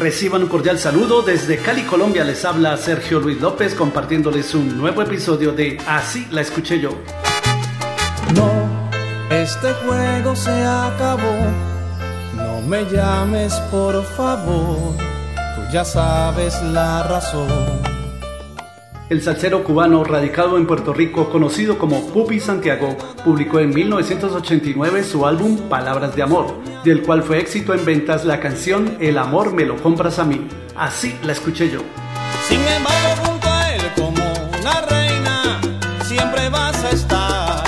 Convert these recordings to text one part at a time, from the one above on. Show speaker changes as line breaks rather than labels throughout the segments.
Reciban un cordial saludo desde Cali, Colombia. Les habla Sergio Luis López compartiéndoles un nuevo episodio de Así la escuché yo.
No, este juego se acabó. No me llames por favor. Tú ya sabes la razón.
El salsero cubano radicado en Puerto Rico, conocido como Pupi Santiago, publicó en 1989 su álbum Palabras de Amor, del cual fue éxito en ventas la canción El amor me lo compras a mí. Así la escuché yo.
Sin embargo, junto a él como una reina, siempre vas a estar.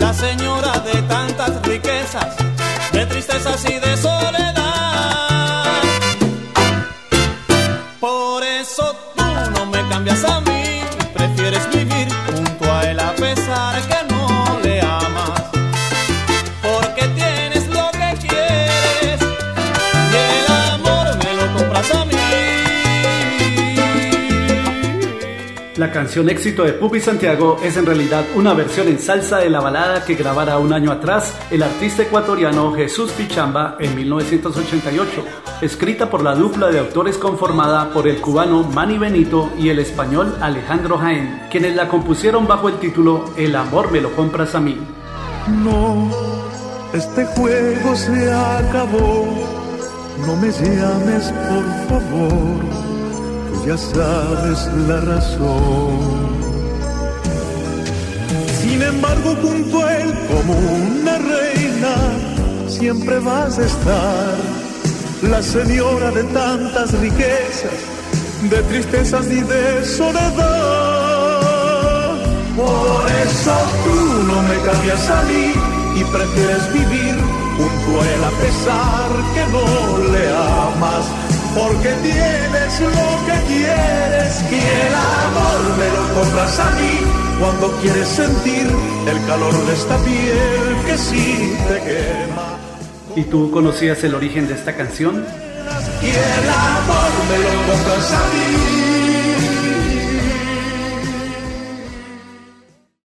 La señora de tantas riquezas, de tristezas y de soledad. Por eso no me cambias a mí. Prefieres vivir
La canción éxito de Pupi Santiago es en realidad una versión en salsa de la balada que grabara un año atrás el artista ecuatoriano Jesús Pichamba en 1988, escrita por la dupla de autores conformada por el cubano Manny Benito y el español Alejandro Jaén, quienes la compusieron bajo el título El amor me lo compras a mí.
No, este juego se acabó. No me llames, por favor. Ya sabes la razón. Sin embargo, él, como una reina, siempre vas a estar. La señora de tantas riquezas, de tristezas y de soledad. Por eso tú no me cambias a mí y prefieres vivir junto a él a pesar que no le amas. Porque tienes lo que quieres y el amor me lo compras a mí cuando quieres sentir el calor de esta piel que sí te quema.
¿Y tú conocías el origen de esta canción?
Y el amor me lo compras a mí